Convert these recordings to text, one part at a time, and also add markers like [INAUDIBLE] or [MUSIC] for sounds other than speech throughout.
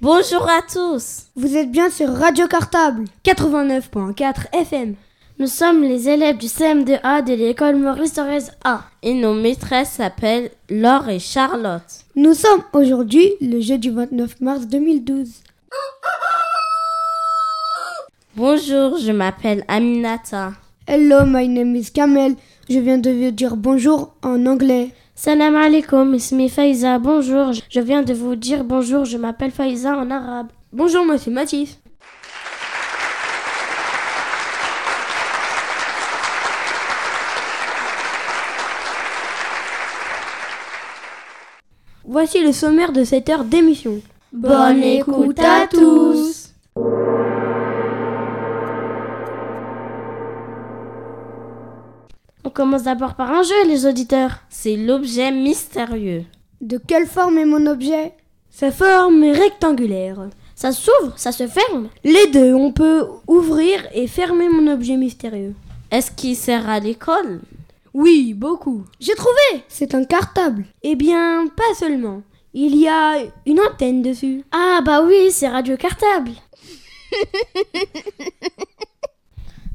Bonjour à tous. Vous êtes bien sur Radio Cartable 89.4 FM. Nous sommes les élèves du CM2A de l'école Maurice Thorez A. Et nos maîtresses s'appellent Laure et Charlotte. Nous sommes aujourd'hui le jeudi 29 mars 2012. Bonjour, je m'appelle Aminata. Hello, my name is Kamel. Je viens de vous dire bonjour en anglais. Salam alaikum, ismi Faiza. Bonjour, je viens de vous dire bonjour, je m'appelle Faiza en arabe. Bonjour, moi c'est Mathis. Voici le sommaire de cette heure d'émission. Bonne écoute à tous. On commence d'abord par un jeu, les auditeurs. C'est l'objet mystérieux. De quelle forme est mon objet? Sa forme est rectangulaire. Ça s'ouvre, ça se ferme. Les deux, on peut ouvrir et fermer mon objet mystérieux. Est-ce qu'il sert à l'école? Oui, beaucoup. J'ai trouvé C'est un cartable. Eh bien, pas seulement. Il y a une antenne dessus. Ah bah oui, c'est Radio Cartable. [LAUGHS]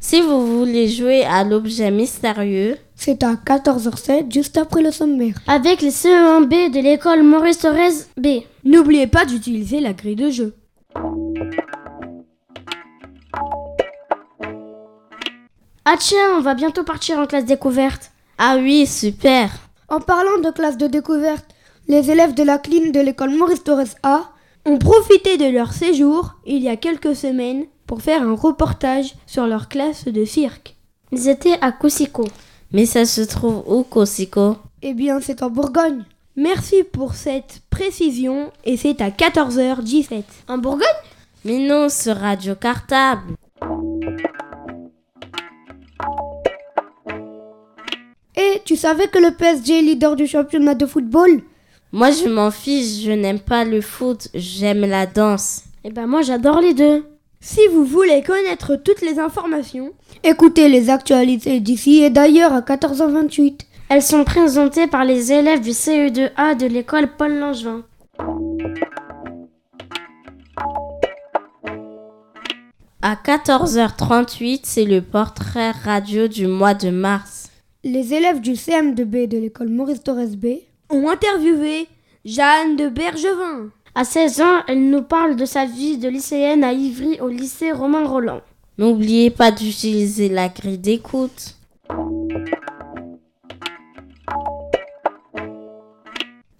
Si vous voulez jouer à l'objet mystérieux, C'est à 14h07, juste après le sommaire. Avec les CE1B de l'école Maurice Thorez B. N'oubliez pas d'utiliser la grille de jeu. Ah tiens, on va bientôt partir en classe découverte. ah oui, super. En parlant de classe de découverte, les élèves de la cline de l'école Maurice Torres A ont profité de leur séjour, il y a quelques semaines, pour faire un reportage sur leur classe de cirque. Ils étaient à Koussiko. Mais ça se trouve où, Kosiko Eh bien, c'est en Bourgogne. Merci pour cette précision et c'est à 14h17. En Bourgogne? Mais non, sur Radio Cartable. Et tu savais que le PSG est leader du championnat de football? Moi, je m'en fiche, je n'aime pas le foot, j'aime la danse. Eh ben moi j'adore les deux. Si vous voulez connaître toutes les informations, Écoutez les actualités d'ici et d'ailleurs à 14h28. Elles sont présentées par les élèves du CE2A de l'école Paul Langevin. À 14h38, c'est le portrait radio du mois de mars. Les élèves du CM2B de l'école Maurice Torres B ont interviewé Jeanne de Bergevin. À 16 ans, elle nous parle de sa vie de lycéenne à Ivry au lycée Romain Roland. N'oubliez pas d'utiliser la grille d'écoute.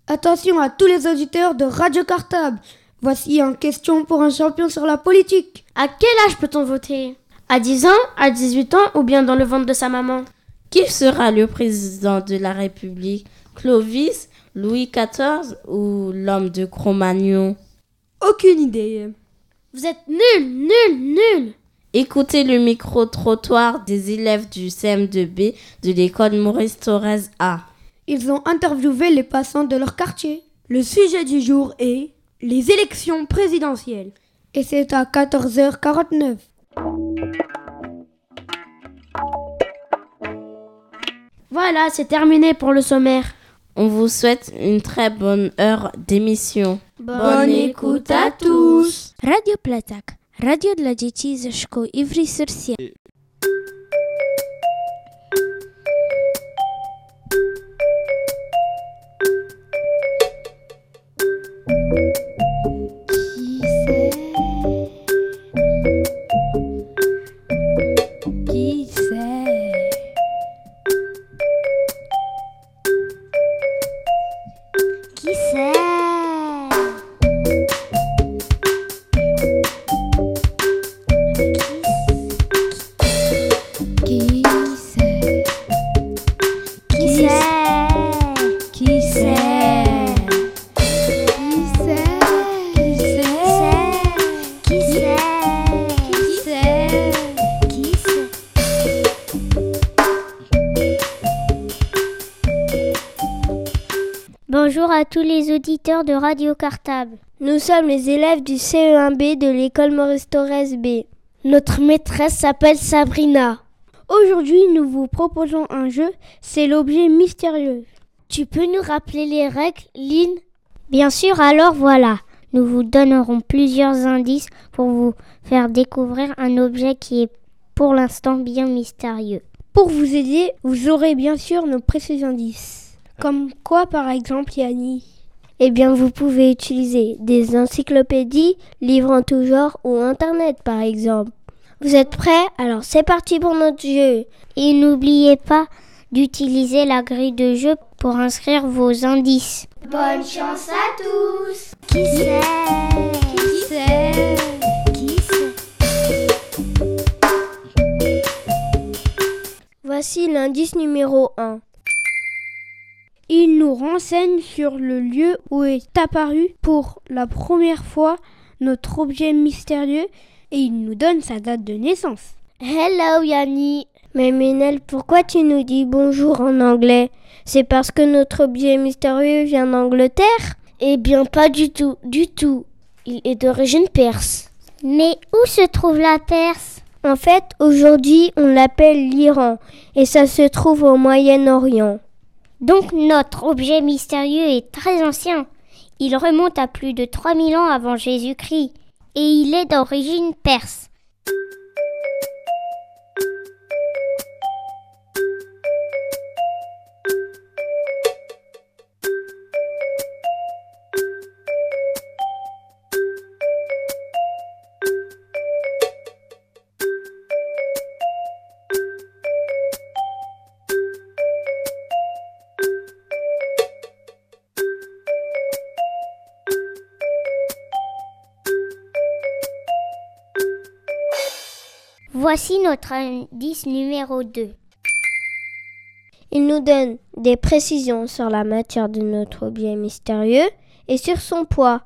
Attention à tous les auditeurs de Radio Cartable. Voici une question pour un champion sur la politique. À quel âge peut-on voter? À 10 ans, à 18 ans ou bien dans le ventre de sa maman? Qui sera le président de la République? Clovis, Louis XIV ou l'homme de Cro-Magnon? Aucune idée. Vous êtes nuls, nuls, nuls Écoutez le micro-trottoir des élèves du CM2B de l'école Maurice Thorez A. Ils ont interviewé les passants de leur quartier. Le sujet du jour est les élections présidentielles. Et c'est à 14h49. Voilà, c'est terminé pour le sommaire. On vous souhaite une très bonne heure d'émission. Bonne écoute à tous. Radio Platak. Radio dla dzieci ze szkół Ivry-sur-Sienne. De Radio Cartable. Nous sommes les élèves du CE1B de l'école Maurice Torres B. Notre maîtresse s'appelle Sabrina. Aujourd'hui, nous vous proposons un jeu, c'est l'objet mystérieux. Tu peux nous rappeler les règles, Lynn? Bien sûr, alors voilà. Nous vous donnerons plusieurs indices pour vous faire découvrir un objet qui est pour l'instant bien mystérieux. Pour vous aider, vous aurez bien sûr nos précieux indices. Comme quoi, par exemple, Yanni Eh bien, vous pouvez utiliser des encyclopédies, livres en tout genre ou Internet, par exemple. Vous êtes prêts? Alors c'est parti pour notre jeu. Et n'oubliez pas d'utiliser la grille de jeu pour inscrire vos indices. Bonne chance à tous Qui c'est Qui c'est Qui c'est Voici l'indice numéro 1. Il nous renseigne sur le lieu où est apparu pour la première fois notre objet mystérieux et il nous donne sa date de naissance. Hello Yanni. Mais Ménel, pourquoi tu nous dis bonjour en anglais? C'est parce que notre objet mystérieux vient d'Angleterre? Eh bien pas du tout, du tout. Il est d'origine perse. Mais où se trouve la Perse? En fait, aujourd'hui, on l'appelle l'Iran et ça se trouve au Moyen-Orient. Donc notre objet mystérieux est très ancien. Il remonte à plus de 3000 ans avant Jésus-Christ et il est d'origine perse. Voici notre indice numéro 2. Il nous donne des précisions sur la matière de notre objet mystérieux et sur son poids.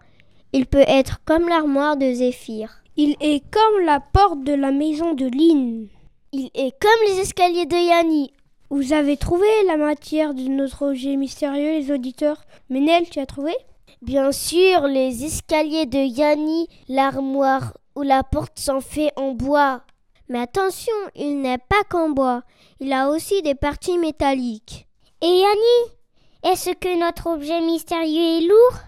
Il peut être comme l'armoire de Zéphyr. Il est comme la porte de la maison de Lynn. Il est comme les escaliers de Yanni. Vous avez trouvé la matière de notre objet mystérieux, les auditeurs? Ménel, tu as trouvé? Bien sûr, les escaliers de Yanni, l'armoire ou la porte sont faits en bois. Mais attention, il n'est pas qu'en bois, il a aussi des parties métalliques. Et Yanni Est-ce que notre objet mystérieux est lourd?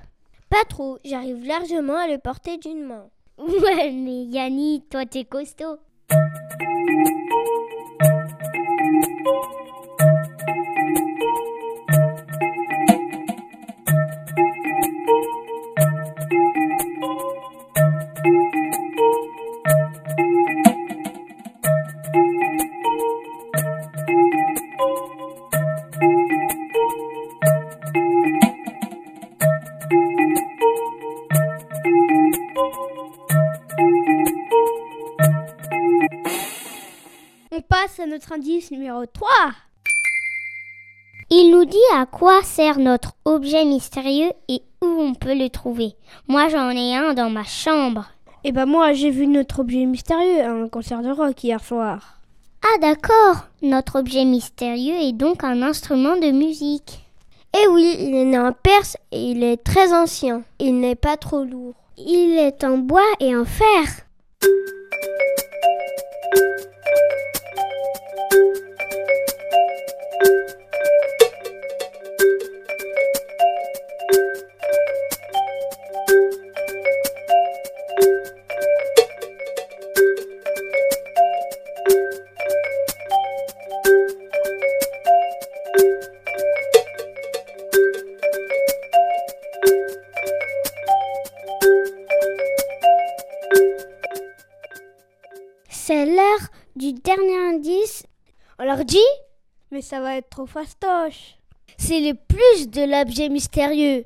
Pas trop, j'arrive largement à le porter d'une main. [LAUGHS] Ouais, mais Yanni, toi t'es costaud. Indice numéro 3. Il nous dit à quoi sert notre objet mystérieux et où on peut le trouver. Moi j'en ai un dans ma chambre. Eh ben moi, j'ai vu notre objet mystérieux à un concert de rock hier soir. Ah d'accord, notre objet mystérieux est donc un instrument de musique. Eh oui, il est né en Perse et il est très ancien. Il n'est pas trop lourd. Il est en bois et en fer. Ça va être trop fastoche. C'est le plus de l'objet mystérieux.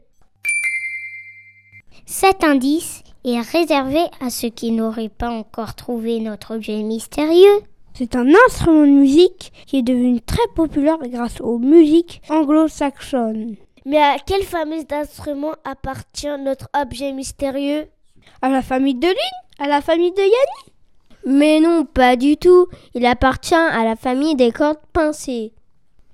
Cet indice est réservé à ceux qui n'auraient pas encore trouvé notre objet mystérieux. C'est un instrument de musique qui est devenu très populaire grâce aux musiques anglo-saxonnes. Mais à quel fameux instrument appartient notre objet mystérieux? À la famille de Lynn? À la famille de Yanni Mais non, pas du tout. Il appartient à la famille des cordes pincées.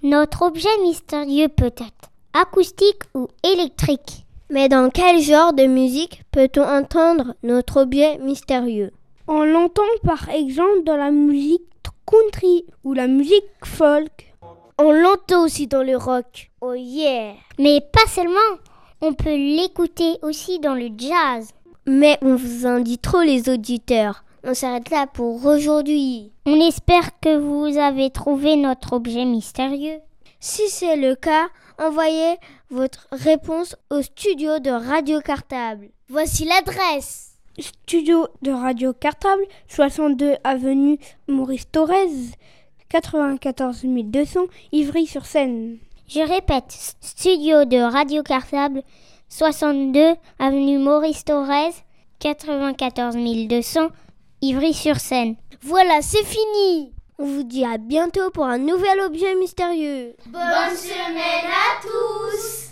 Notre objet mystérieux peut être acoustique ou électrique. Mais dans quel genre de musique peut-on entendre notre objet mystérieux? On l'entend par exemple dans la musique country ou la musique folk. On l'entend aussi dans le rock. Oh yeah Mais pas seulement, on peut l'écouter aussi dans le jazz. Mais on vous en dit trop les auditeurs. On s'arrête là pour aujourd'hui. On espère que vous avez trouvé notre objet mystérieux. Si c'est le cas, envoyez votre réponse au studio de Radio Cartable. Voici l'adresse. Studio de Radio Cartable, 62 avenue Maurice Thorez, 94 200 Ivry-sur-Seine. Je répète, studio de Radio Cartable, 62 avenue Maurice Thorez, 94 200 Ivry-sur-Seine. Voilà, c'est fini. On vous dit à bientôt pour un nouvel objet mystérieux. Bonne semaine à tous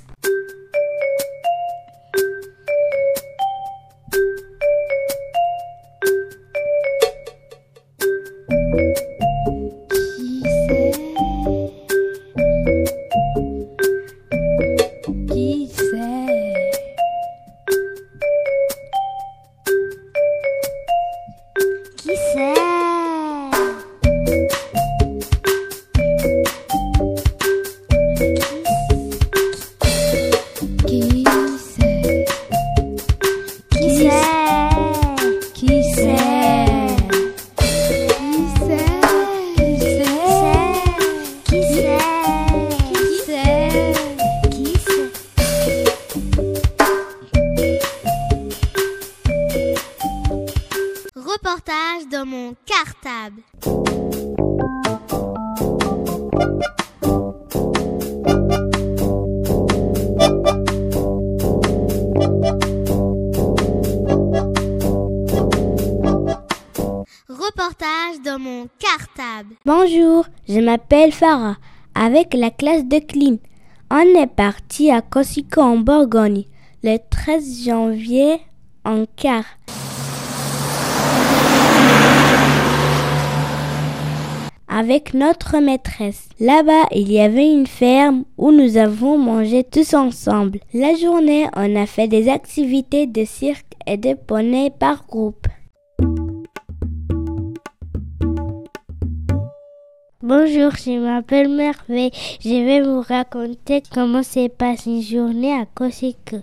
Avec la classe de Clean, on est parti à Cossico en Bourgogne le 13 janvier en car. Avec notre maîtresse. Là-bas, il y avait une ferme où nous avons mangé tous ensemble. La journée, on a fait des activités de cirque et de poney par groupe. Bonjour, je m'appelle Merveille. Je vais vous raconter comment se passe une journée à Kosiko.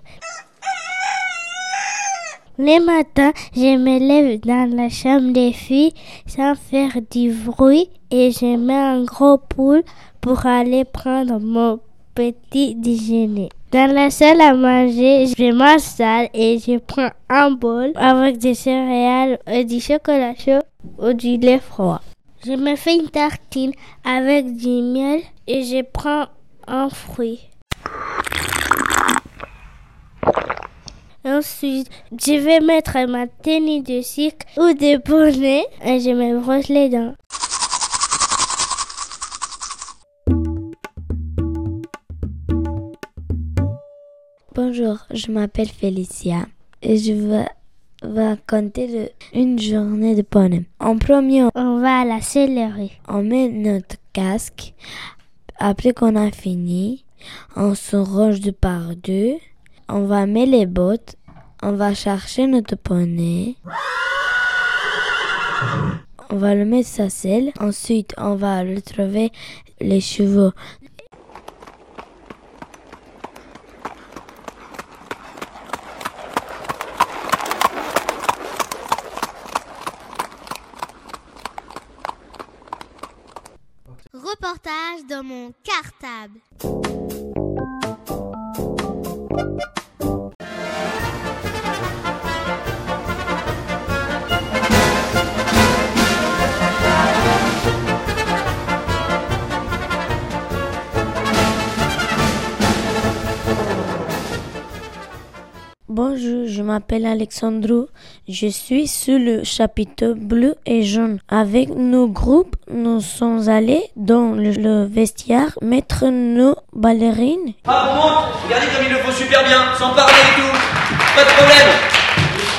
Le matin, je me lève dans la chambre des filles sans faire du bruit et je mets un gros poule pour aller prendre mon petit déjeuner. Dans la salle à manger, je m'installe et je prends un bol avec des céréales et du chocolat chaud ou du lait froid. Je me fais une tartine avec du miel et je prends un fruit. Ensuite, je vais mettre ma tenue de cirque ou de bonnet et je me brosse les dents. Bonjour, je m'appelle Félicia et je vais raconter le- une journée de poney. En premier, On va à la sellerie. on met notre casque. Après qu'on a fini, on se range de par deux. On va mettre les bottes. On va chercher notre poney. On va le mettre sa selle. Ensuite, on va retrouver les chevaux. mon cartable. Bonjour, je m'appelle Alexandro. Je suis sur le chapitre bleu et jaune. Avec nos groupes, nous sommes allés dans le, vestiaire mettre nos ballerines. Par contre, regardez comme il le faut super bien, sans parler et tout. Pas de problème.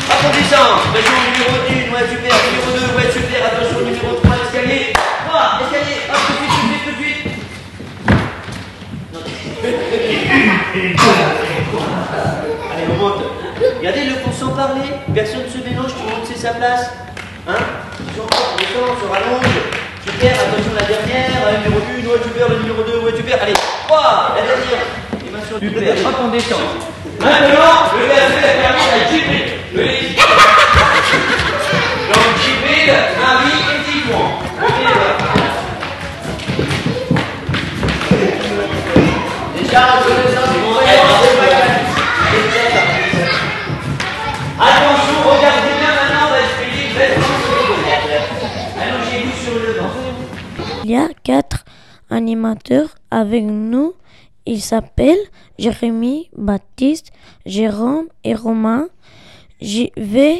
Approfondissant. Région numéro 1, ouais super. Numéro 2, ouais Regardez le sans parler. Personne ne se mélange, tout le monde sait sa place. Hein on descend, on se rallonge. Super, attention la dernière. Le numéro 1, ouais, super, le numéro 2, ouais, super. Allez, 3, la dernière. Les mains sur le Super, hop, on descend. Maintenant, le verset est permis à Jibril. Le Donc, Jibril, Marie et Tigouan. Déjà, on se laisse quatre animateurs avec nous. Ils s'appellent Jérémy, Baptiste, Jérôme et Romain. Je vais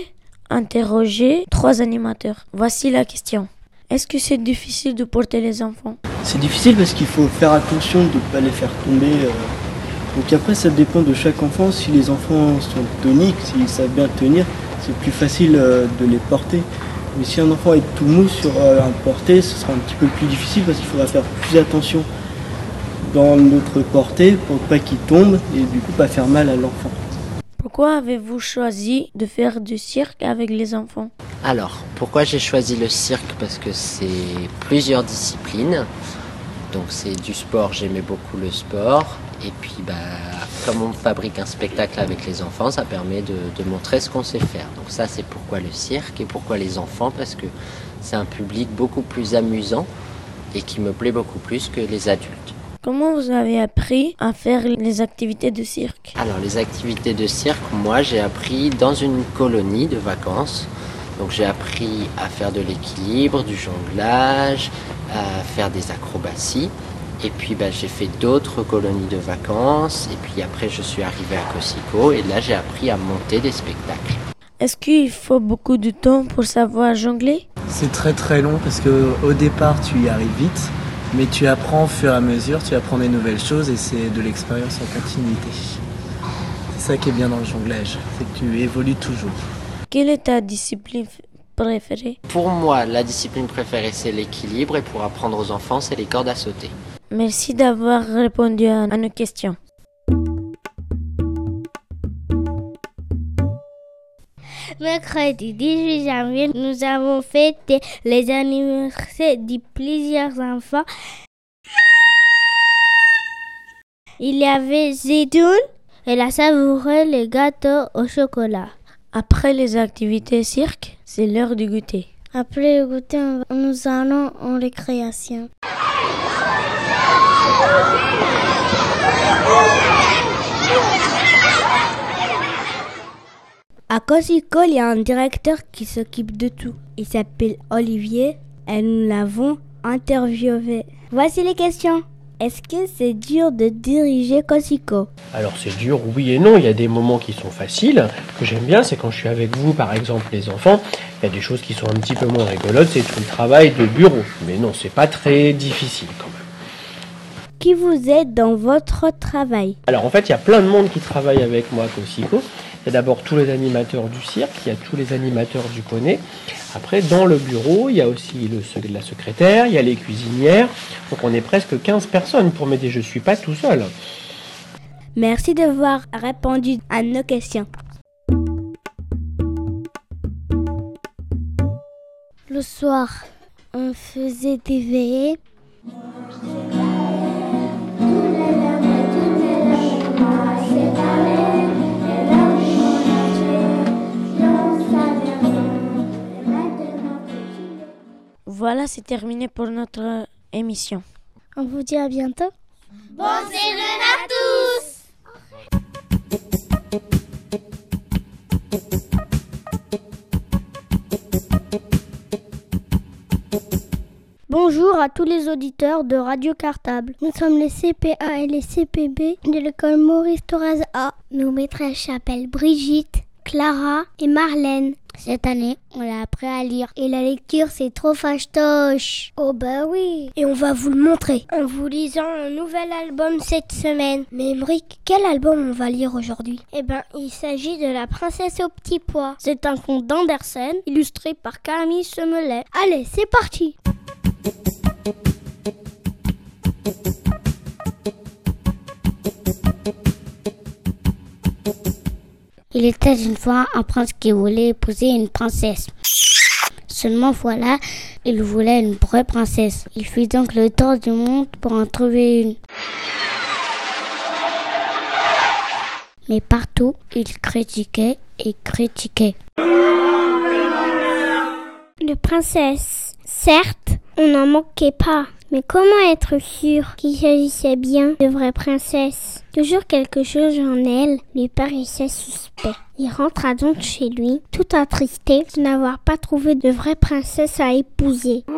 interroger trois animateurs. Voici la question. Est-ce que c'est difficile de porter les enfants? C'est difficile parce qu'il faut faire attention de ne pas les faire tomber. euh. Donc après, ça dépend de chaque enfant. Si les enfants sont toniques, s'ils savent bien tenir, c'est plus facile euh, de les porter. Mais si un enfant est tout mou sur euh, un porté, ce sera un petit peu plus difficile parce qu'il faudra faire plus attention dans notre portée pour pas qu'il tombe et du coup pas faire mal à l'enfant. Pourquoi avez-vous choisi de faire du cirque avec les enfants? Alors, pourquoi j'ai choisi le cirque? Parce que c'est plusieurs disciplines. Donc c'est du sport, j'aimais beaucoup le sport. Et puis bah, comme on fabrique un spectacle avec les enfants, ça permet de, de montrer ce qu'on sait faire. Donc ça c'est pourquoi le cirque et pourquoi les enfants, parce que c'est un public beaucoup plus amusant et qui me plaît beaucoup plus que les adultes. Comment vous avez appris à faire les activités de cirque? Alors les activités de cirque, moi j'ai appris dans une colonie de vacances. Donc j'ai appris à faire de l'équilibre, du jonglage, à faire des acrobaties. Et puis bah, j'ai fait d'autres colonies de vacances. Et puis après je suis arrivé à Cosico et là j'ai appris à monter des spectacles. Est-ce qu'il faut beaucoup de temps pour savoir jongler? C'est très très long parce que au départ tu y arrives vite, mais tu apprends au fur et à mesure, tu apprends des nouvelles choses et c'est de l'expérience en continuité. C'est ça qui est bien dans le jonglage, c'est que tu évolues toujours. Quelle est ta discipline préférée? Pour moi, la discipline préférée c'est l'équilibre et pour apprendre aux enfants c'est les cordes à sauter. Merci d'avoir répondu à à nos questions. Mercredi 18 janvier, nous avons fêté les anniversaires de plusieurs enfants. Il y avait Zidoun, elle a savouré les gâteaux au chocolat. Après les activités cirque, c'est l'heure du goûter. Après le goûter, nous allons en récréation. À Cosico, il y a un directeur qui s'occupe de tout. Il s'appelle Olivier et nous l'avons interviewé. Voici les questions. Est-ce que c'est dur de diriger Cosico Alors c'est dur, oui et non. Il y a des moments qui sont faciles. Ce que j'aime bien, c'est quand je suis avec vous, par exemple, les enfants. Il y a des choses qui sont un petit peu moins rigolotes. C'est tout le travail de bureau. Mais non, c'est pas très difficile quand même. Qui vous aide dans votre travail Alors en fait, il y a plein de monde qui travaille avec moi à Cosico. Il y a d'abord tous les animateurs du cirque, il y a tous les animateurs du poney. Après, dans le bureau, il y a aussi le, la secrétaire, il y a les cuisinières. Donc on est presque 15 personnes pour m'aider. Je suis pas tout seul. Merci d'avoir répondu à nos questions. Le soir, on faisait des veillées. Voilà, c'est terminé pour notre euh, émission. On vous dit à bientôt. Bon Céline à tous Bonjour à tous les auditeurs de Radio Cartable. Nous sommes les CPA et les CPB de l'école Maurice Thorez A. Nos maîtresses s'appellent Brigitte, Clara et Marlène. Cette année, on a appris à lire. Et la lecture, c'est trop fastoche. Oh bah oui. Et on va vous le montrer. En vous lisant un nouvel album cette semaine. Mais Emric, quel album on va lire aujourd'hui? Eh ben, il s'agit de La princesse au petit pois. C'est un conte d'Andersen, illustré par Camille Semelet. Allez, c'est parti Il était une fois un prince qui voulait épouser une princesse. Seulement voilà, il voulait une vraie princesse. Il fit donc le tour du monde pour en trouver une. Mais partout, il critiquait et critiquait. De princesse. Certes, on n'en manquait pas. Mais comment être sûr qu'il s'agissait bien de vraies princesses? Toujours quelque chose en elle lui paraissait suspect. Il rentra donc chez lui, tout attristé de n'avoir pas trouvé de vraie princesse à épouser. [LAUGHS]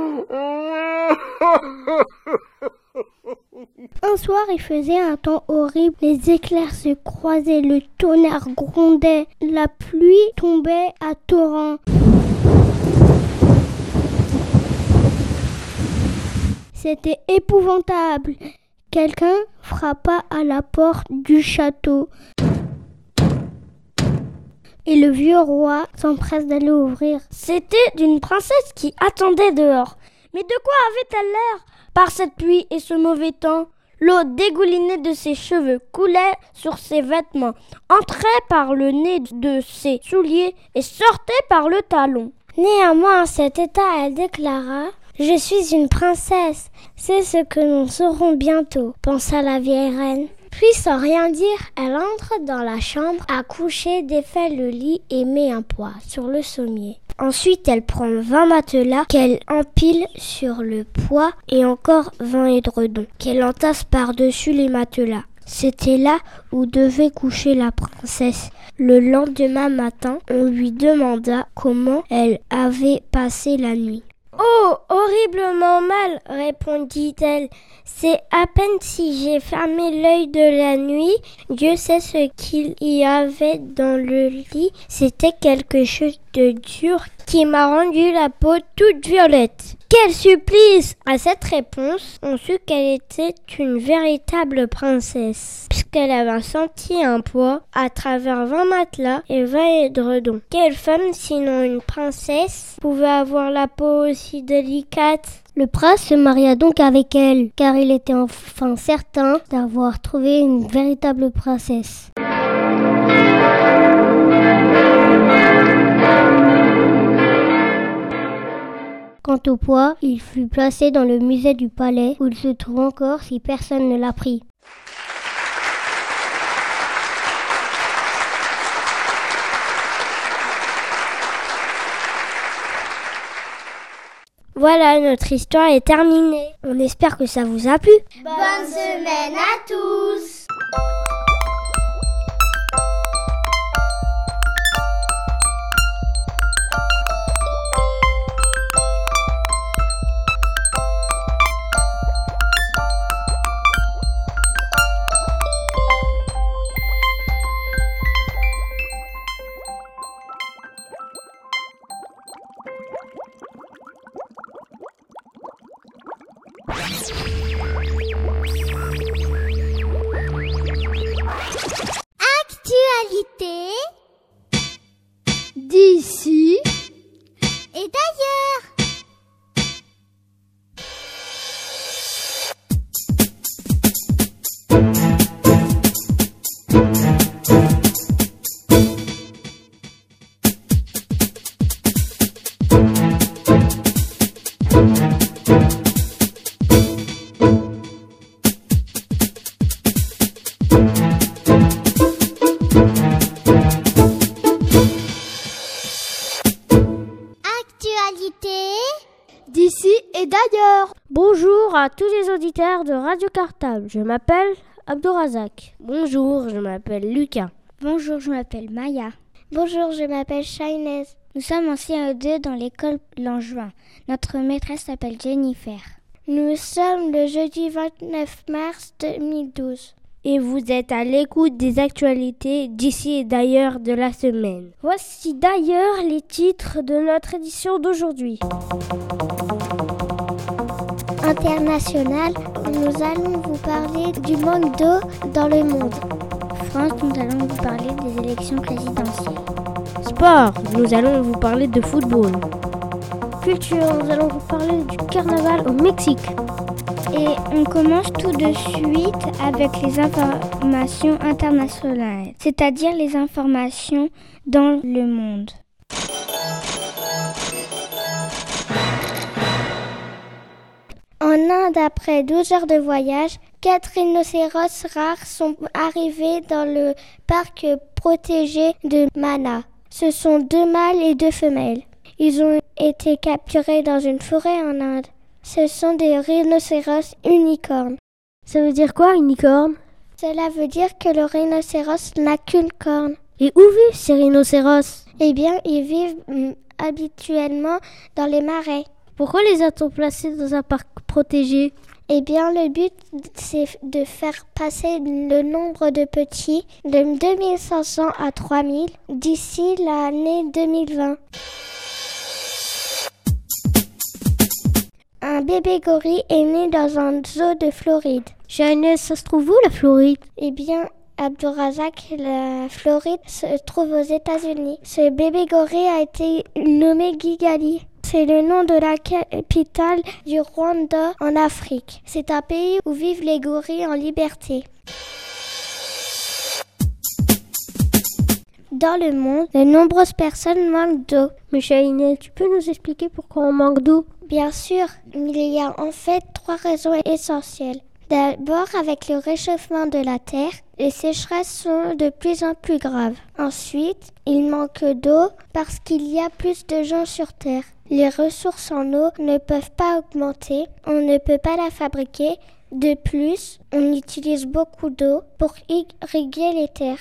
Un soir, il faisait un temps horrible. Les éclairs se croisaient, le tonnerre grondait, la pluie tombait à torrents. C'était épouvantable. Quelqu'un frappa à la porte du château. Et le vieux roi s'empresse d'aller ouvrir. C'était d'une princesse qui attendait dehors. Mais de quoi avait-elle l'air Par cette pluie et ce mauvais temps, l'eau dégoulinée de ses cheveux coulait sur ses vêtements, entrait par le nez de ses souliers et sortait par le talon. Néanmoins, en cet état, elle déclara je suis une princesse. C'est ce que nous saurons bientôt, pensa la vieille reine. Puis sans rien dire, elle entre dans la chambre à coucher, défait le lit et met un poids sur le sommier. Ensuite, elle prend vingt matelas qu'elle empile sur le poids et encore vingt édredons qu'elle entasse par-dessus les matelas. C'était là où devait coucher la princesse. Le lendemain matin, on lui demanda comment elle avait passé la nuit. Oh, horriblement mal, répondit-elle. C'est à peine si j'ai fermé l'œil de la nuit. Dieu sait ce qu'il y avait dans le lit. C'était quelque chose de dur qui m'a rendu la peau toute violette. Quel supplice À cette réponse, on sut qu'elle était une véritable princesse, puisqu'elle avait senti un poids à travers vingt matelas et vingt édredons. Quelle femme, sinon une princesse, pouvait avoir la peau aussi délicate le prince se maria donc avec elle, car il était enfin certain d'avoir trouvé une véritable princesse. Quant au poids, il fut placé dans le musée du palais où il se trouve encore si personne ne l'a pris. Voilà, notre histoire est terminée. On espère que ça vous a plu. Bonne semaine à tous Cartable. Je m'appelle Abdorazak. Bonjour, je m'appelle Lucas. Bonjour, je m'appelle Maya. Bonjour, je m'appelle Shainez. Nous sommes en CE2 dans l'école Langevin. Notre maîtresse s'appelle Jennifer. Nous sommes le jeudi 29 mars 2012 et vous êtes à l'écoute des actualités d'ici et d'ailleurs de la semaine. Voici d'ailleurs les titres de notre édition d'aujourd'hui international, nous allons vous parler du manque d'eau dans le monde. France, nous allons vous parler des élections présidentielles. Sport, nous allons vous parler de football. Culture, nous allons vous parler du carnaval au Mexique. Et on commence tout de suite avec les informations internationales, c'est-à-dire les informations dans le monde. En Inde, après 12 heures de voyage, quatre rhinocéros rares sont arrivés dans le parc protégé de Mana. Ce sont deux mâles et deux femelles. Ils ont été capturés dans une forêt en Inde. Ce sont des rhinocéros unicornes. Ça veut dire quoi, unicorne? Cela veut dire que le rhinocéros n'a qu'une corne. Et où vivent ces rhinocéros? Eh bien, ils vivent mm, habituellement dans les marais. Pourquoi les a-t-on placés dans un parc protégé? Eh bien, le but, c'est de faire passer le nombre de petits de 2500 à 3000 d'ici l'année 2020. Un bébé gorille est né dans un zoo de Floride. Jeannette, ça se trouve où la Floride? Eh bien, Abdurazak, la Floride se trouve aux États-Unis. Ce bébé gorille a été nommé Gigali. C'est le nom de la capitale du Rwanda en Afrique. C'est un pays où vivent les gorilles en liberté. Dans le monde, de nombreuses personnes manquent d'eau. Mais Inès, tu peux nous expliquer pourquoi on manque d'eau? Bien sûr, il y a en fait trois raisons essentielles. D'abord, avec le réchauffement de la Terre, les sécheresses sont de plus en plus graves. Ensuite, il manque d'eau parce qu'il y a plus de gens sur Terre. Les ressources en eau ne peuvent pas augmenter, on ne peut pas la fabriquer. De plus, on utilise beaucoup d'eau pour irriguer les terres.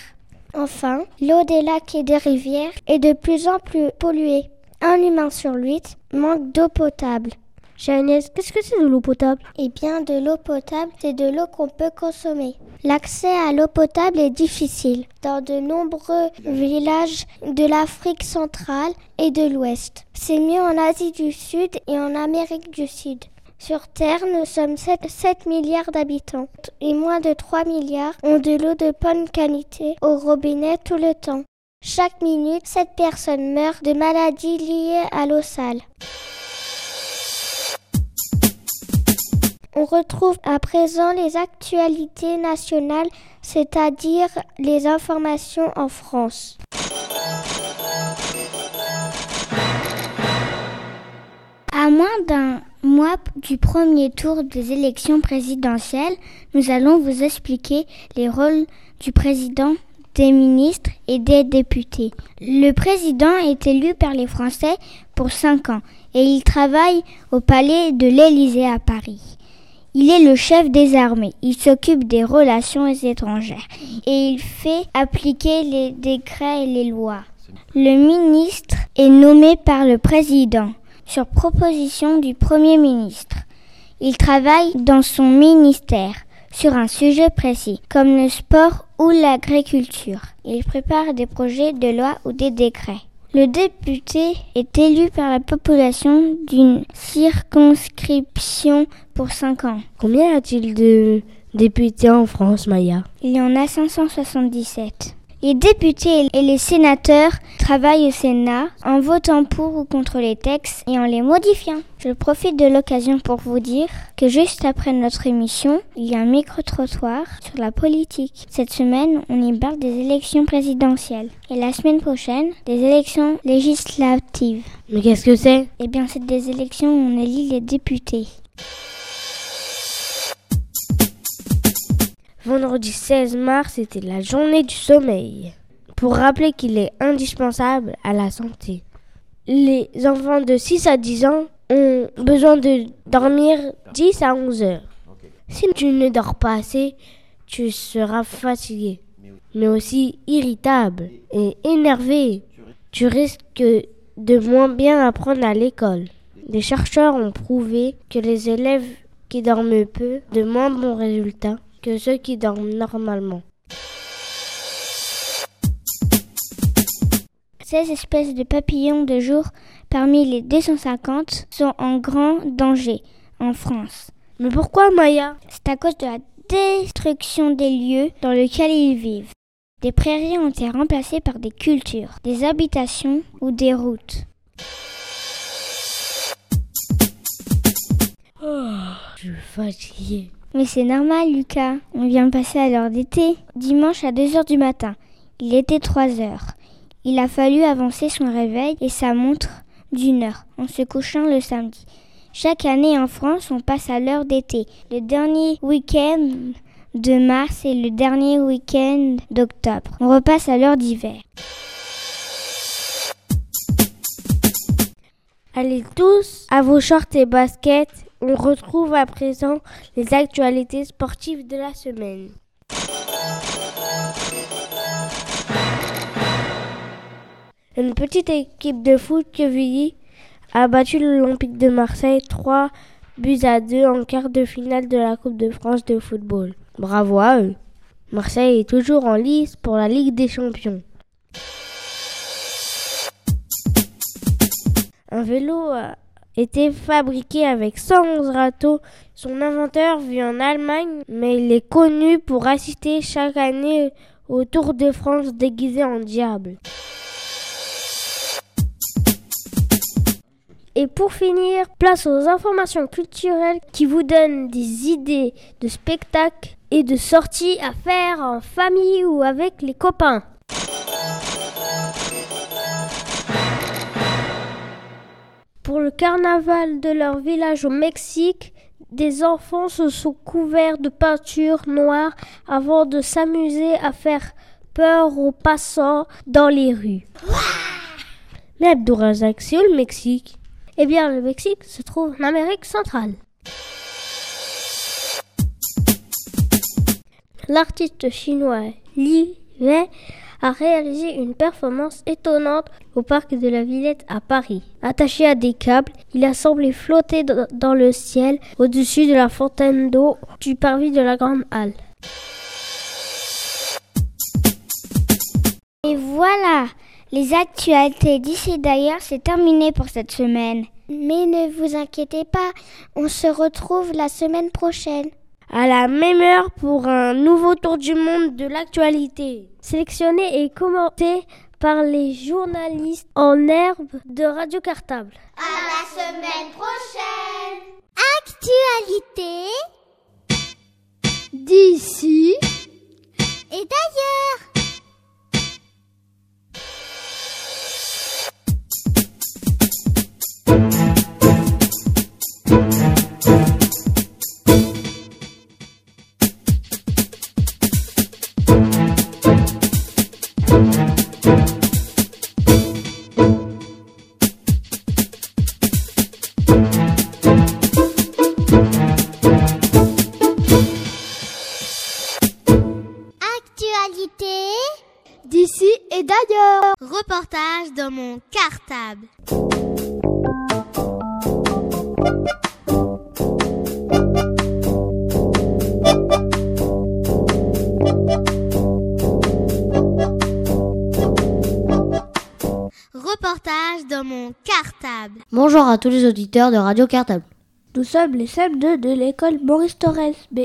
Enfin, l'eau des lacs et des rivières est de plus en plus polluée. Un humain sur huit manque d'eau potable. Jeannette, qu'est-ce que c'est de l'eau potable? Eh bien, de l'eau potable, c'est de l'eau qu'on peut consommer. L'accès à l'eau potable est difficile dans de nombreux villages de l'Afrique centrale et de l'Ouest. C'est mieux en Asie du Sud et en Amérique du Sud. Sur Terre, nous sommes 7, 7 milliards d'habitants et moins de 3 milliards ont de l'eau de bonne qualité au robinet tout le temps. Chaque minute, 7 personnes meurent de maladies liées à l'eau sale. On retrouve à présent les actualités nationales, c'est-à-dire les informations en France. À moins d'un mois du premier tour des élections présidentielles, nous allons vous expliquer les rôles du président, des ministres et des députés. Le président est élu par les Français pour cinq ans et il travaille au palais de l'Élysée à Paris. Il est le chef des armées, il s'occupe des relations étrangères et il fait appliquer les décrets et les lois. Le ministre est nommé par le président sur proposition du Premier ministre. Il travaille dans son ministère sur un sujet précis, comme le sport ou l'agriculture. Il prépare des projets de loi ou des décrets. Le député est élu par la population d'une circonscription pour 5 ans. Combien y a-t-il de députés en France, Maya? Il y en a 577. Les députés et les sénateurs travaillent au Sénat en votant pour ou contre les textes et en les modifiant. Je profite de l'occasion pour vous dire que juste après notre émission, il y a un micro-trottoir sur la politique. Cette semaine, on y parle des élections présidentielles. Et la semaine prochaine, des élections législatives. Mais qu'est-ce que c'est? Eh bien, c'est des élections où on élit les députés. Vendredi 16 mars était la journée du sommeil, pour rappeler qu'il est indispensable à la santé. Les enfants de 6 à 10 ans ont besoin de dormir 10 à 11 heures. Si tu ne dors pas assez, tu seras fatigué, mais aussi irritable et énervé. Tu risques de moins bien apprendre à l'école. Les chercheurs ont prouvé que les élèves qui dorment peu de moins bons résultats que ceux qui dorment normalement. 16 espèces de papillons de jour parmi les 250 sont en grand danger en France. Mais pourquoi Maya? C'est à cause de la destruction des lieux dans lesquels ils vivent. Des prairies ont été remplacées par des cultures, des habitations ou des routes. Oh, suis fatigué. Mais c'est normal, Lucas. On vient passer à l'heure d'été. Dimanche à 2 heures du matin. Il était 3 heures. Il a fallu avancer son réveil et sa montre d'une heure en se couchant le samedi. Chaque année en France, on passe à l'heure d'été. Le dernier week-end de mars et le dernier week-end d'octobre. On repasse à l'heure d'hiver. Allez tous à vos shorts et baskets. On retrouve à présent les actualités sportives de la semaine. Une petite équipe de foot Quevilly a battu l'Olympique de Marseille 3 buts à 2 en quart de finale de la Coupe de France de football. Bravo à eux. Marseille est toujours en lice pour la Ligue des Champions. Un vélo a été fabriqué avec 111 râteaux. Son inventeur vit en Allemagne, mais il est connu pour assister chaque année au Tour de France déguisé en diable. Et pour finir, place aux informations culturelles qui vous donnent des idées de spectacles et de sorties à faire en famille ou avec les copains. Pour le carnaval de leur village au Mexique, des enfants se sont couverts de peinture noire avant de s'amuser à faire peur aux passants dans les rues. Mais Abdourazak, c'est le Mexique? Eh bien, le Mexique se trouve en Amérique centrale. L'artiste chinois Li Wei a réalisé une performance étonnante au parc de la Villette à Paris. Attaché à des câbles, il a semblé flotter dans le ciel au-dessus de la fontaine d'eau du parvis de la Grande Halle. Et voilà, les actualités d'ici d'ailleurs, c'est terminé pour cette semaine. Mais ne vous inquiétez pas, on se retrouve la semaine prochaine. À la même heure pour un nouveau tour du monde de l'actualité. Sélectionné et commenté par les journalistes en herbe de Radio Cartable. À la semaine prochaine. Actualité d'ici et d'ailleurs. Dans mon cartable. Reportage dans mon cartable. Bonjour à tous les auditeurs de Radio Cartable. Nous sommes les CM2 de l'école Maurice Torres B.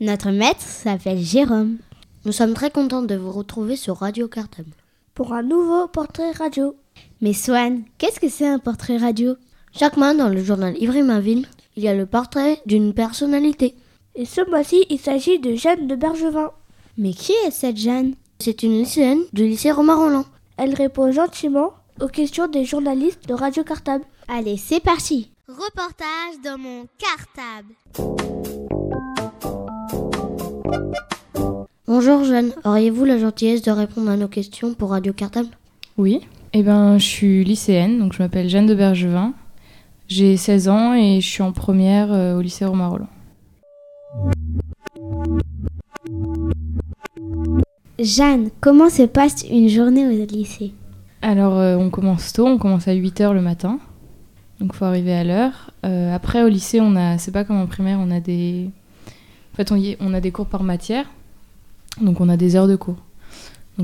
Notre maître s'appelle Jérôme. Nous sommes très contents de vous retrouver sur Radio Cartable. Pour un nouveau portrait radio. Mais Swan, qu'est-ce que c'est un portrait radio? Chaque mois dans le journal Ivry-Mainville, il y a le portrait d'une personnalité. Et ce mois-ci, il s'agit de Jeanne de Bergevin. Mais qui est cette Jeanne? C'est une lycéenne du lycée Romain Roland. Elle répond gentiment aux questions des journalistes de Radio Cartable. Allez, c'est parti Reportage dans mon cartable. Bonjour Jeanne, auriez-vous la gentillesse de répondre à nos questions pour Radio Cartable? Oui, eh ben, je suis lycéenne, donc je m'appelle Jeanne de Bergevin. J'ai 16 ans et je suis en première euh, au lycée Romain Roland. Jeanne, comment se passe une journée au lycée? Alors, euh, on commence tôt, on commence à 8h le matin. Donc, il faut arriver à l'heure. Euh, après, au lycée, on a, c'est pas comme en primaire, on a des. En fait, on, y est- on a des cours par matière. Donc, on a des heures de cours.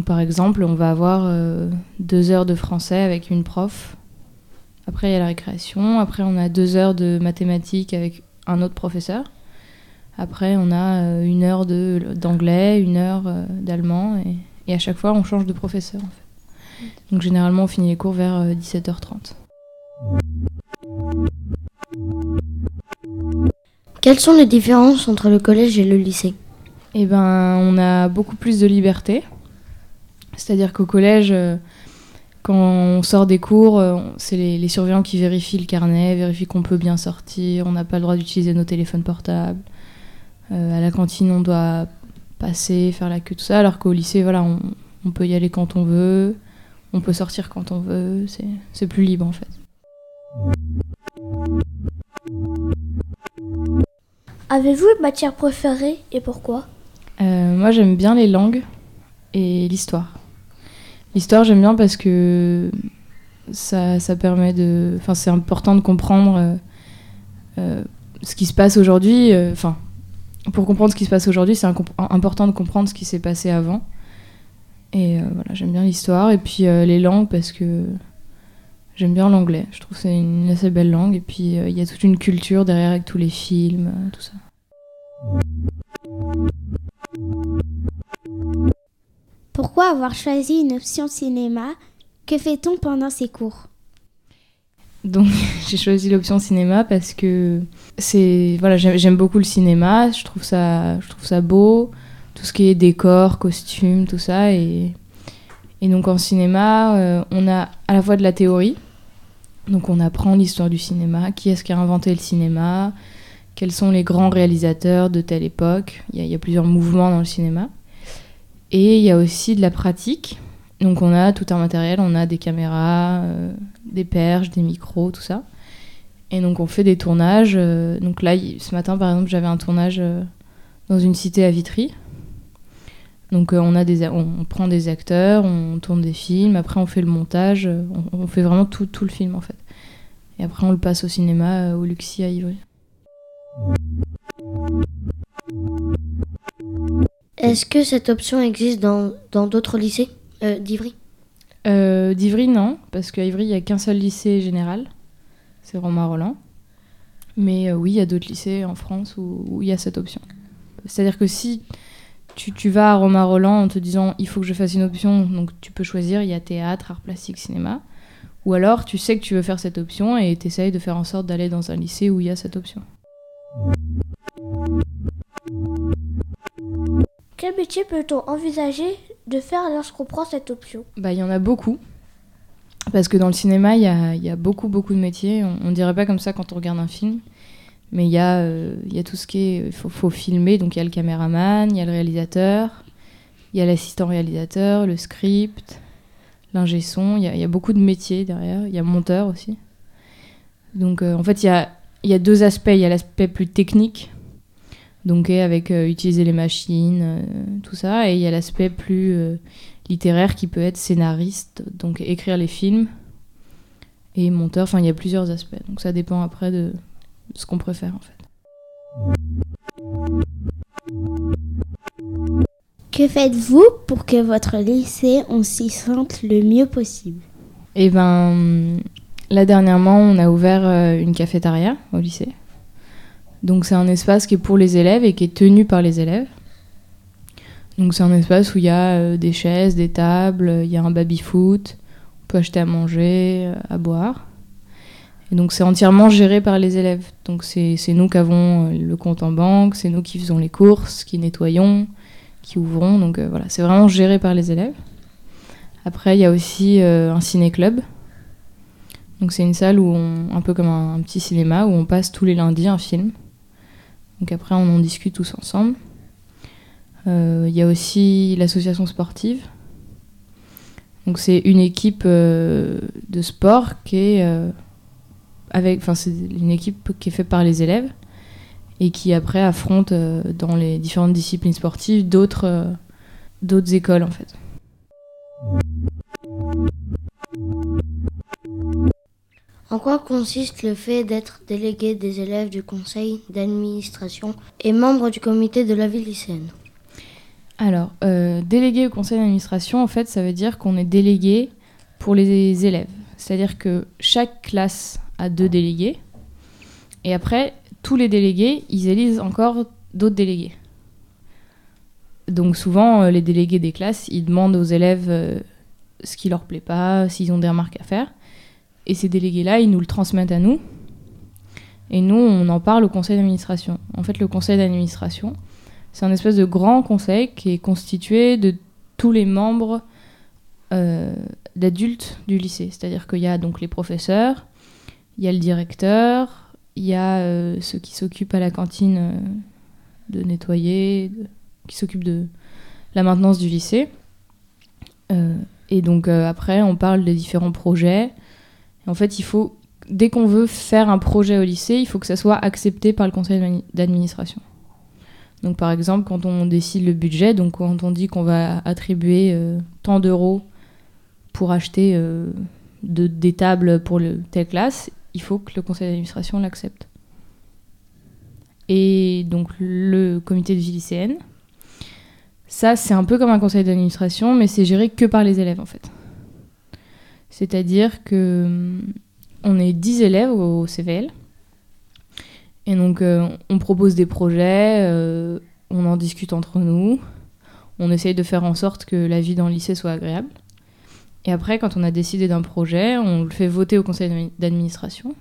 Par exemple, on va avoir euh, deux heures de français avec une prof. Après, il y a la récréation. Après, on a deux heures de mathématiques avec un autre professeur. Après, on a euh, une heure d'anglais, une heure euh, d'allemand. Et, à chaque fois, on change de professeur. Donc, généralement, on finit les cours vers euh, 17h30. Quelles sont les différences entre le collège et le lycée? Eh ben, on a beaucoup plus de liberté. C'est-à-dire qu'au collège, euh, quand on sort des cours, euh, c'est les, surveillants qui vérifient le carnet, vérifient qu'on peut bien sortir, on n'a pas le droit d'utiliser nos téléphones portables. Euh, à la cantine, on doit passer, faire la queue, tout ça, alors qu'au lycée, voilà, on, peut y aller quand on veut, on peut sortir quand on veut, c'est- plus libre en fait. Avez-vous une matière préférée et pourquoi? Moi, j'aime bien les langues et l'histoire. L'histoire, j'aime bien parce que ça, ça permet de. Enfin, c'est important de comprendre euh, euh, ce qui se passe aujourd'hui. euh, Enfin, pour comprendre ce qui se passe aujourd'hui, c'est important de comprendre ce qui s'est passé avant. Et euh, voilà, j'aime bien l'histoire et puis euh, les langues parce que j'aime bien l'anglais. Je trouve que c'est une assez belle langue et puis euh, il y a toute une culture derrière avec tous les films, euh, tout ça. Pourquoi avoir choisi une option cinéma? Que fait-on pendant ces cours? Donc [LAUGHS] j'ai choisi l'option cinéma parce que c'est voilà j'aime beaucoup le cinéma, je trouve ça je trouve ça beau, tout ce qui est décor, costume, tout ça. Et et donc en cinéma euh, on a à la fois de la théorie, donc on apprend l'histoire du cinéma, qui est-ce qui a inventé le cinéma, quels sont les grands réalisateurs de telle époque, il y a plusieurs mouvements dans le cinéma et il y a aussi de la pratique. Donc on a tout un matériel, on a des caméras, euh, des perches, des micros, tout ça. Et donc on fait des tournages. euh, donc là, ce matin par exemple, j'avais un tournage euh, dans une cité à Vitry. Donc on, a des, on, prend des acteurs, on tourne des films, après on fait le montage, on, fait vraiment tout, tout le film en fait. Et après on le passe au cinéma, au Luxi à Ivry. Est-ce que cette option existe dans d'autres lycées euh, d'Ivry? Euh, D'Ivry, non, parce qu'à Ivry, il n'y a qu'un seul lycée général, c'est Romain Roland. Mais euh, oui, il y a d'autres lycées en France où il y a cette option. C'est-à-dire que si tu, tu vas à Romain Roland en te disant il faut que je fasse une option, donc tu peux choisir, il y a théâtre, art plastique, cinéma. Ou alors tu sais que tu veux faire cette option et tu essayes de faire en sorte d'aller dans un lycée où il y a cette option. Quel métier peut-on envisager de faire lorsqu'on prend cette option Bah, il y en a beaucoup. Parce que dans le cinéma, il y a, beaucoup, beaucoup de métiers. On, on dirait pas comme ça quand on regarde un film. Mais il y, a, euh, tout ce qui est. Il faut, filmer. Donc il y a le caméraman, il y a le réalisateur, il y a l'assistant réalisateur, le script, l'ingé son. Il y, a, beaucoup de métiers derrière. Il y a monteur aussi. Donc euh, en fait, il y a deux aspects. Il y a l'aspect plus technique. Donc avec euh, utiliser les machines, euh, tout ça. Et il y a l'aspect plus euh, littéraire qui peut être scénariste, donc écrire les films, et monteur. Enfin, il y a plusieurs aspects. Donc ça dépend après de ce qu'on préfère en fait. Que faites-vous pour que votre lycée, on s'y sente le mieux possible? Et ben là dernièrement, on a ouvert une cafétéria au lycée. Donc c'est un espace qui est pour les élèves et qui est tenu par les élèves. Donc c'est un espace où il y a euh, des chaises, des tables, il y a un baby-foot, on peut acheter à manger, euh, à boire. Et donc c'est entièrement géré par les élèves. Donc c'est nous qui avons euh, le compte en banque, c'est nous qui faisons les courses, qui nettoyons, qui ouvrons. Donc voilà, c'est vraiment géré par les élèves. Après, il y a aussi un ciné-club. Donc c'est une salle où on, un peu comme un petit cinéma, où on passe tous les lundis un film. Donc après, on en discute tous ensemble. Euh, Il y a aussi l'association sportive. Donc c'est une équipe euh, de sport qui est euh, avec, enfin c'est une équipe qui est faite par les élèves et qui après affronte dans les différentes disciplines sportives d'autres d'autres écoles en fait. En quoi consiste le fait d'être délégué des élèves du conseil d'administration et membre du comité de la vie lycéenne? Alors, euh, délégué au conseil d'administration, en fait, ça veut dire qu'on est délégué pour les élèves. C'est-à-dire que chaque classe a deux délégués. Et après, tous les délégués, ils élisent encore d'autres délégués. Donc souvent, euh, les délégués des classes, ils demandent aux élèves euh, ce qui leur plaît pas, s'ils ont des remarques à faire. Et ces délégués-là, ils nous le transmettent à nous. Et nous, on en parle au conseil d'administration. En fait, le conseil d'administration, c'est un espèce de grand conseil qui est constitué de tous les membres euh, d'adultes du lycée. C'est-à-dire qu'il y a donc les professeurs, il y a le directeur, il y a euh, ceux qui s'occupent à la cantine euh, de nettoyer, qui s'occupent de la maintenance du lycée. Et donc après, on parle des différents projets. En fait, il faut, dès qu'on veut faire un projet au lycée, il faut que ça soit accepté par le conseil d'admi- d'administration. Donc par exemple, quand on décide le budget, donc quand on dit qu'on va attribuer euh, tant d'euros pour acheter euh, de- des tables pour le, telle classe, il faut que le conseil d'administration l'accepte. Et donc le comité de vie lycéenne, ça c'est un peu comme un conseil d'administration, mais c'est géré que par les élèves en fait. C'est-à-dire que hum, on est 10 élèves au CVL. Et donc euh, on propose des projets, euh, on en discute entre nous, on essaye de faire en sorte que la vie dans le lycée soit agréable. Et après, quand on a décidé d'un projet, on le fait voter au conseil d'admi- d'administration.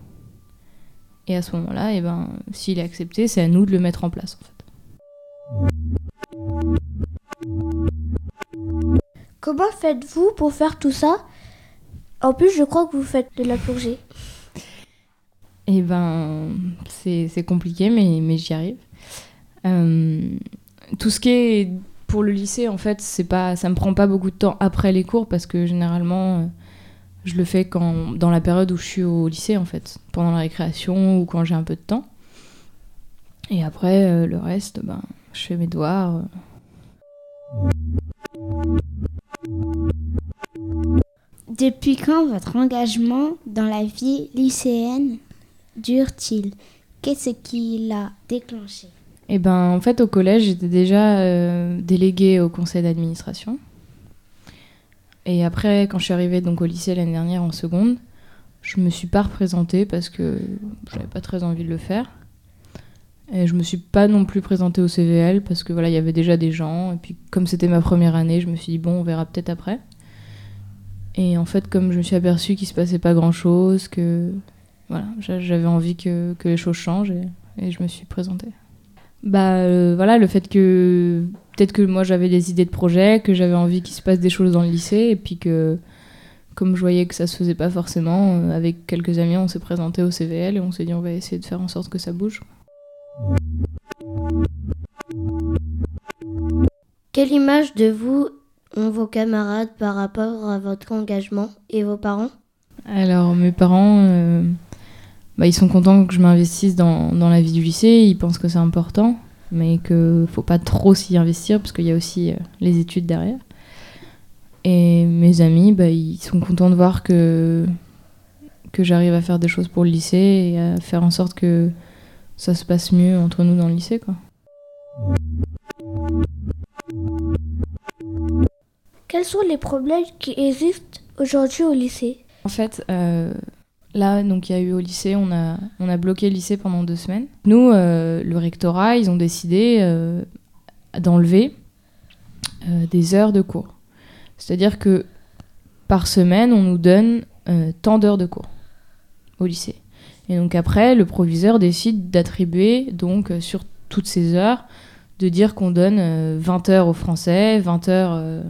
Et à ce moment-là, eh ben, s'il est accepté, c'est à nous de le mettre en place. En fait. Comment faites-vous pour faire tout ça? En plus, je crois que vous faites de la plongée. Eh ben, c'est compliqué, mais, mais j'y arrive. Euh, tout ce qui est pour le lycée, en fait, c'est pas, ça me prend pas beaucoup de temps après les cours parce que généralement, euh, je le fais quand, dans la période où je suis au lycée, en fait, pendant la récréation ou quand j'ai un peu de temps. Et après, euh, le reste, ben, je fais mes devoirs. Depuis quand votre engagement dans la vie lycéenne dure-t-il? Qu'est-ce qui l'a déclenché? Eh ben, en fait, au collège, j'étais déjà euh, déléguée au conseil d'administration. Et après, quand je suis arrivée donc au lycée l'année dernière en seconde, je me suis pas représentée parce que j'avais pas très envie de le faire. Et je me suis pas non plus présentée au CVL parce que voilà, il y avait déjà des gens. Et puis, comme c'était ma première année, je me suis dit bon, on verra peut-être après. Et en fait, comme je me suis aperçue qu'il se passait pas grand-chose, que voilà, j'a- j'avais envie que, que les choses changent et, je me suis présentée. Bah euh, voilà, le fait que peut-être que moi j'avais des idées de projet, que j'avais envie qu'il se passe des choses dans le lycée et puis que comme je voyais que ça se faisait pas forcément, euh, avec quelques amis, on s'est présenté au CVL et on s'est dit on va essayer de faire en sorte que ça bouge. Quelle image de vous vos camarades par rapport à votre engagement et vos parents? Alors, mes parents, euh, bah, ils sont contents que je m'investisse dans, dans la vie du lycée. Ils pensent que c'est important, mais qu'il faut pas trop s'y investir parce qu'il y a aussi euh, les études derrière. Et mes amis, bah, ils sont contents de voir que, que j'arrive à faire des choses pour le lycée et à faire en sorte que ça se passe mieux entre nous dans le lycée. Quoi. Quels sont les problèmes qui existent aujourd'hui au lycée En fait, euh, là, donc il y a eu au lycée, on a, on a bloqué le lycée pendant deux semaines. Nous, euh, le rectorat, ils ont décidé euh, d'enlever des heures de cours. C'est-à-dire que par semaine, on nous donne tant d'heures de cours au lycée. Et donc après, le proviseur décide d'attribuer, donc sur toutes ces heures, de dire qu'on donne euh, 20 heures au français, 20 heures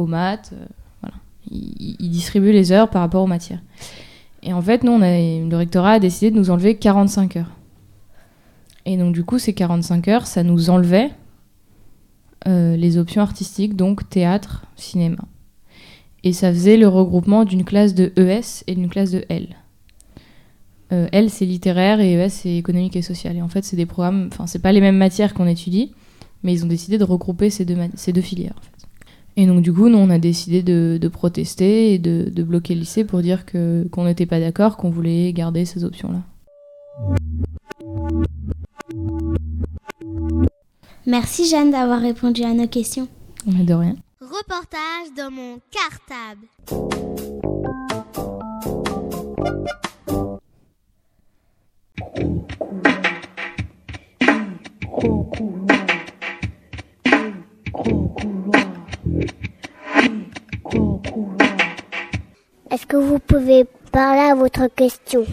aux maths. euh, voilà. Il, il distribue les heures par rapport aux matières. Et en fait, nous, le rectorat a décidé de nous enlever 45 heures. Et donc, du coup, ces 45 heures, ça nous enlevait euh, les options artistiques, donc théâtre, cinéma. Et ça faisait le regroupement d'une classe de ES et d'une classe de L. Euh, L, c'est littéraire et ES, c'est économique et social. Et en fait, c'est des programmes, enfin, c'est pas les mêmes matières qu'on étudie, mais ils ont décidé de regrouper ces deux, ces deux filières. en fait. Et donc, du coup, nous, on a décidé de, de protester et de, de bloquer le lycée pour dire que, qu'on n'était pas d'accord, qu'on voulait garder ces options-là. Merci Jeanne d'avoir répondu à nos questions. Mais de rien. Reportage dans mon cartable. Est-ce que vous pouvez parler à votre question?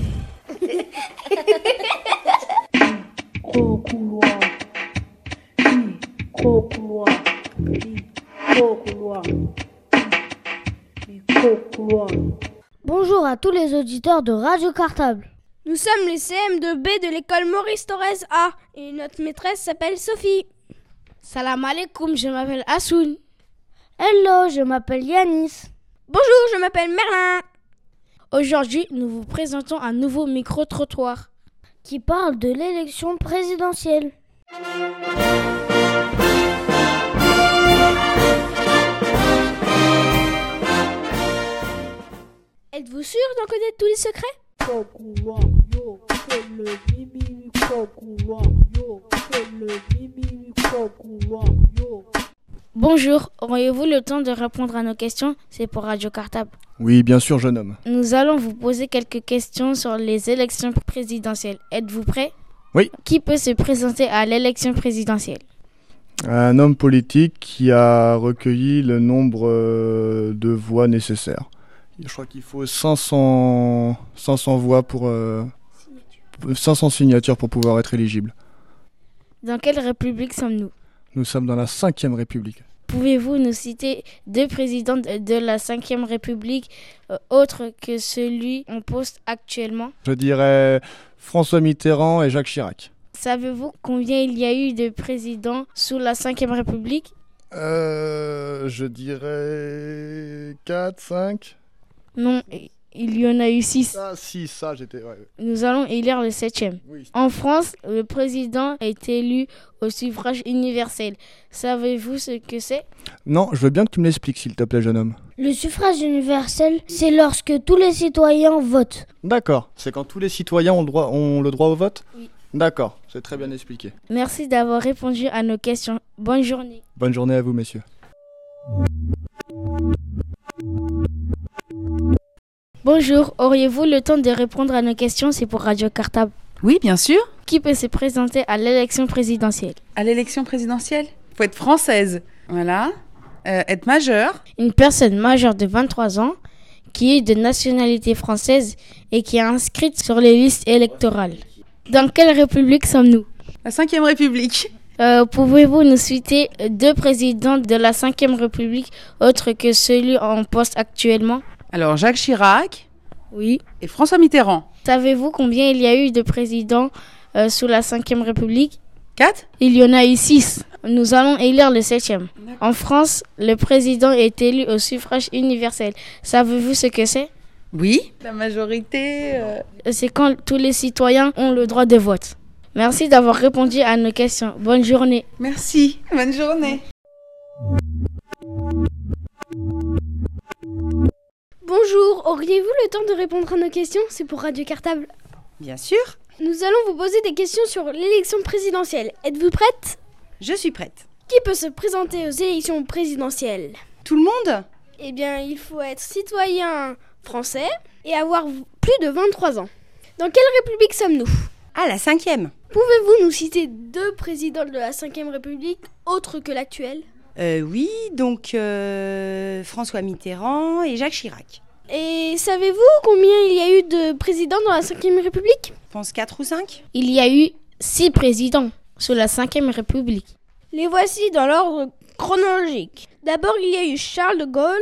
Bonjour à tous les auditeurs de Radio Cartable. Nous sommes les CM2B de l'école Maurice Torres A et notre maîtresse s'appelle Sophie. Salam alaikum, je m'appelle Assoun. Hello, je m'appelle Yanis. Bonjour, je m'appelle Merlin. Aujourd'hui, nous vous présentons un nouveau micro-trottoir qui parle de l'élection présidentielle. Êtes-vous sûr d'en connaître tous les secrets? Bonjour, auriez-vous le temps de répondre à nos questions? C'est pour Radio Cartable. Oui, bien sûr, jeune homme. Nous allons vous poser quelques questions sur les élections présidentielles. Êtes-vous prêt? Oui. Qui peut se présenter à l'élection présidentielle? Un homme politique qui a recueilli le nombre euh, de voix nécessaires. Je crois qu'il faut 500, 500 voix pour... Euh, 500 signatures pour pouvoir être éligible. Dans quelle république sommes-nous? Nous sommes dans la 5ème République. Pouvez-vous nous citer deux présidents de la 5ème République euh, autres que celui en poste actuellement? Je dirais François Mitterrand et Jacques Chirac. Savez-vous combien il y a eu de présidents sous la 5ème République? Euh, Je dirais 4, 5 Non, il y en a eu 6. Ah, 6, ça j'étais. Ouais. Nous allons élire le 7ème. Oui. En France, le président est élu au suffrage universel. Savez-vous ce que c'est? Non, je veux bien que tu me l'expliques, s'il te plaît, jeune homme. Le suffrage universel, c'est lorsque tous les citoyens votent. D'accord. C'est quand tous les citoyens ont le droit, ont le droit au vote? Oui. D'accord, c'est très bien expliqué. Merci d'avoir répondu à nos questions. Bonne journée. Bonne journée à vous, messieurs. Bonjour, auriez-vous le temps de répondre à nos questions C'est pour Radio Cartable. Oui, bien sûr. Qui peut se présenter à l'élection présidentielle? À l'élection présidentielle? Faut être française. Voilà. Euh, être majeure. Une personne majeure de 23 ans qui est de nationalité française et qui est inscrite sur les listes électorales. Dans quelle république sommes-nous? La 5ème République. Euh, Pouvez-vous nous citer deux présidents de la 5ème République autres que celui en poste actuellement? Alors, Jacques Chirac. Oui. Et François Mitterrand. Savez-vous combien il y a eu de présidents euh, sous la 5ème République? 4 Il y en a eu 6. Nous allons élire le 7ème. En France, le président est élu au suffrage universel. Savez-vous ce que c'est? Oui. La majorité. Euh... C'est quand tous les citoyens ont le droit de vote. Merci d'avoir répondu à nos questions. Bonne journée. Merci. Bonne journée. Bonjour, auriez-vous le temps de répondre à nos questions? C'est pour Radio Cartable. Bien sûr. Nous allons vous poser des questions sur l'élection présidentielle. Êtes-vous prête? Je suis prête. Qui peut se présenter aux élections présidentielles? Tout le monde? Eh bien, il faut être citoyen français et avoir plus de 23 ans. Dans quelle république sommes-nous? Ah, la cinquième. Pouvez-vous nous citer deux présidents de la 5ème République autres que l'actuel euh, Oui, donc euh, François Mitterrand et Jacques Chirac. Et savez-vous combien il y a eu de présidents dans la 5ème République? Je pense 4 ou 5. Il y a eu 6 présidents sous la 5ème République. Les voici dans l'ordre chronologique. D'abord, il y a eu Charles de Gaulle,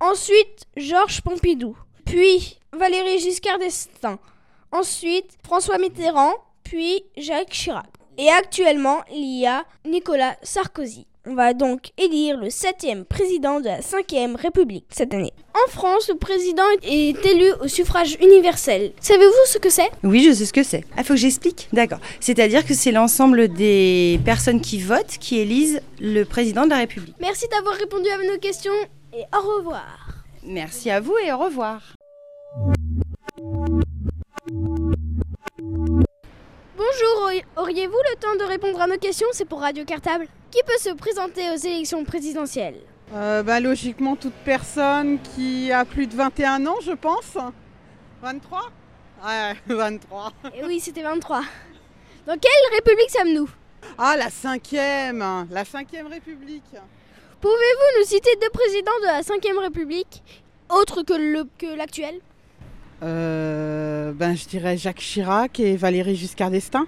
ensuite Georges Pompidou, puis Valéry Giscard d'Estaing, ensuite François Mitterrand, puis Jacques Chirac. Et actuellement, il y a Nicolas Sarkozy. On va donc élire le septième président de la 5ème République cette année. En France, le président est élu au suffrage universel. Savez-vous ce que c'est? Oui, je sais ce que c'est. Ah, faut que j'explique D'accord. C'est-à-dire que c'est l'ensemble des personnes qui votent qui élisent le président de la République. Merci d'avoir répondu à nos questions et au revoir. Merci à vous et au revoir. Bonjour, auriez-vous le temps de répondre à nos questions? C'est pour Radio Cartable. Qui peut se présenter aux élections présidentielles euh, bah, Logiquement, toute personne qui a plus de 21 ans, je pense. 23 Ouais, [LAUGHS] 23. Et oui, c'était 23. Dans quelle république sommes-nous Ah, la cinquième La cinquième république. Pouvez-vous nous citer deux présidents de la cinquième république, autres que l'actuel? Euh, ben, je dirais Jacques Chirac et Valéry Giscard d'Estaing.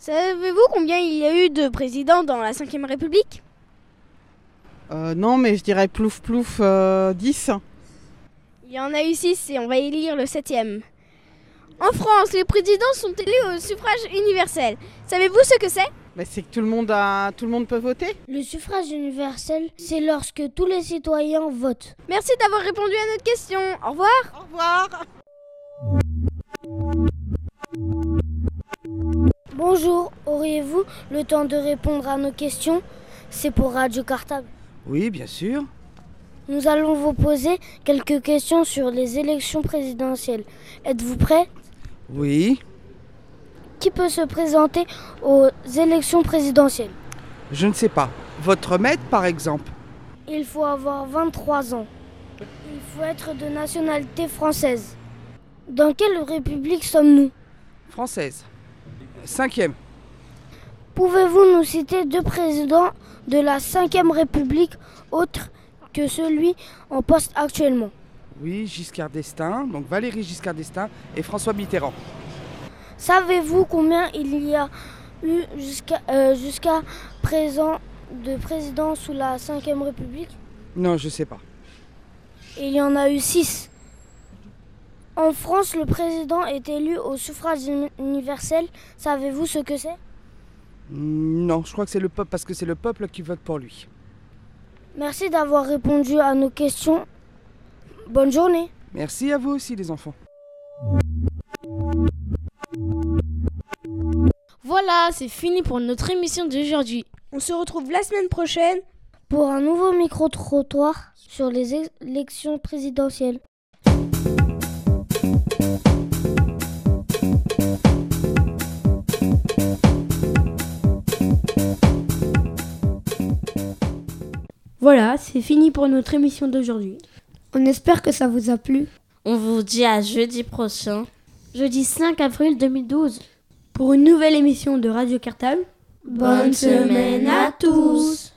Savez-vous combien il y a eu de présidents dans la Ve République? Euh, non, mais je dirais plouf plouf euh, 10. Il y en a eu 6 et on va élire le 7e. En France, les présidents sont élus au suffrage universel. Savez-vous ce que c'est? Ben, c'est que tout le monde a, tout le monde peut voter. Le suffrage universel, c'est lorsque tous les citoyens votent. Merci d'avoir répondu à notre question. Au revoir. Au revoir. Bonjour, auriez-vous le temps de répondre à nos questions? C'est pour Radio Cartable. Oui, bien sûr. Nous allons vous poser quelques questions sur les élections présidentielles. Êtes-vous prêt? Oui. Qui peut se présenter aux élections présidentielles? Je ne sais pas. Votre maître, par exemple Il faut avoir 23 ans. Il faut être de nationalité française. Dans quelle république sommes-nous? Française. Cinquième. Pouvez-vous nous citer deux présidents de la Ve République autres que celui en poste actuellement? Oui, Giscard d'Estaing, donc Valéry Giscard d'Estaing et François Mitterrand. Savez-vous combien il y a eu jusqu'à euh, présent de présidents sous la Ve République? Non, je sais pas. Il y en a eu six. En France, le président est élu au suffrage universel. Savez-vous ce que c'est? Non, je crois que c'est le peuple parce que c'est le peuple qui vote pour lui. Merci d'avoir répondu à nos questions. Bonne journée. Merci à vous aussi les enfants. Voilà, c'est fini pour notre émission d'aujourd'hui. On se retrouve la semaine prochaine pour un nouveau micro-trottoir sur les élections présidentielles. Voilà, c'est fini pour notre émission d'aujourd'hui. On espère que ça vous a plu. On vous dit à jeudi prochain. Jeudi 5 avril 2012. Pour une nouvelle émission de Radio Cartable. Bonne semaine à tous.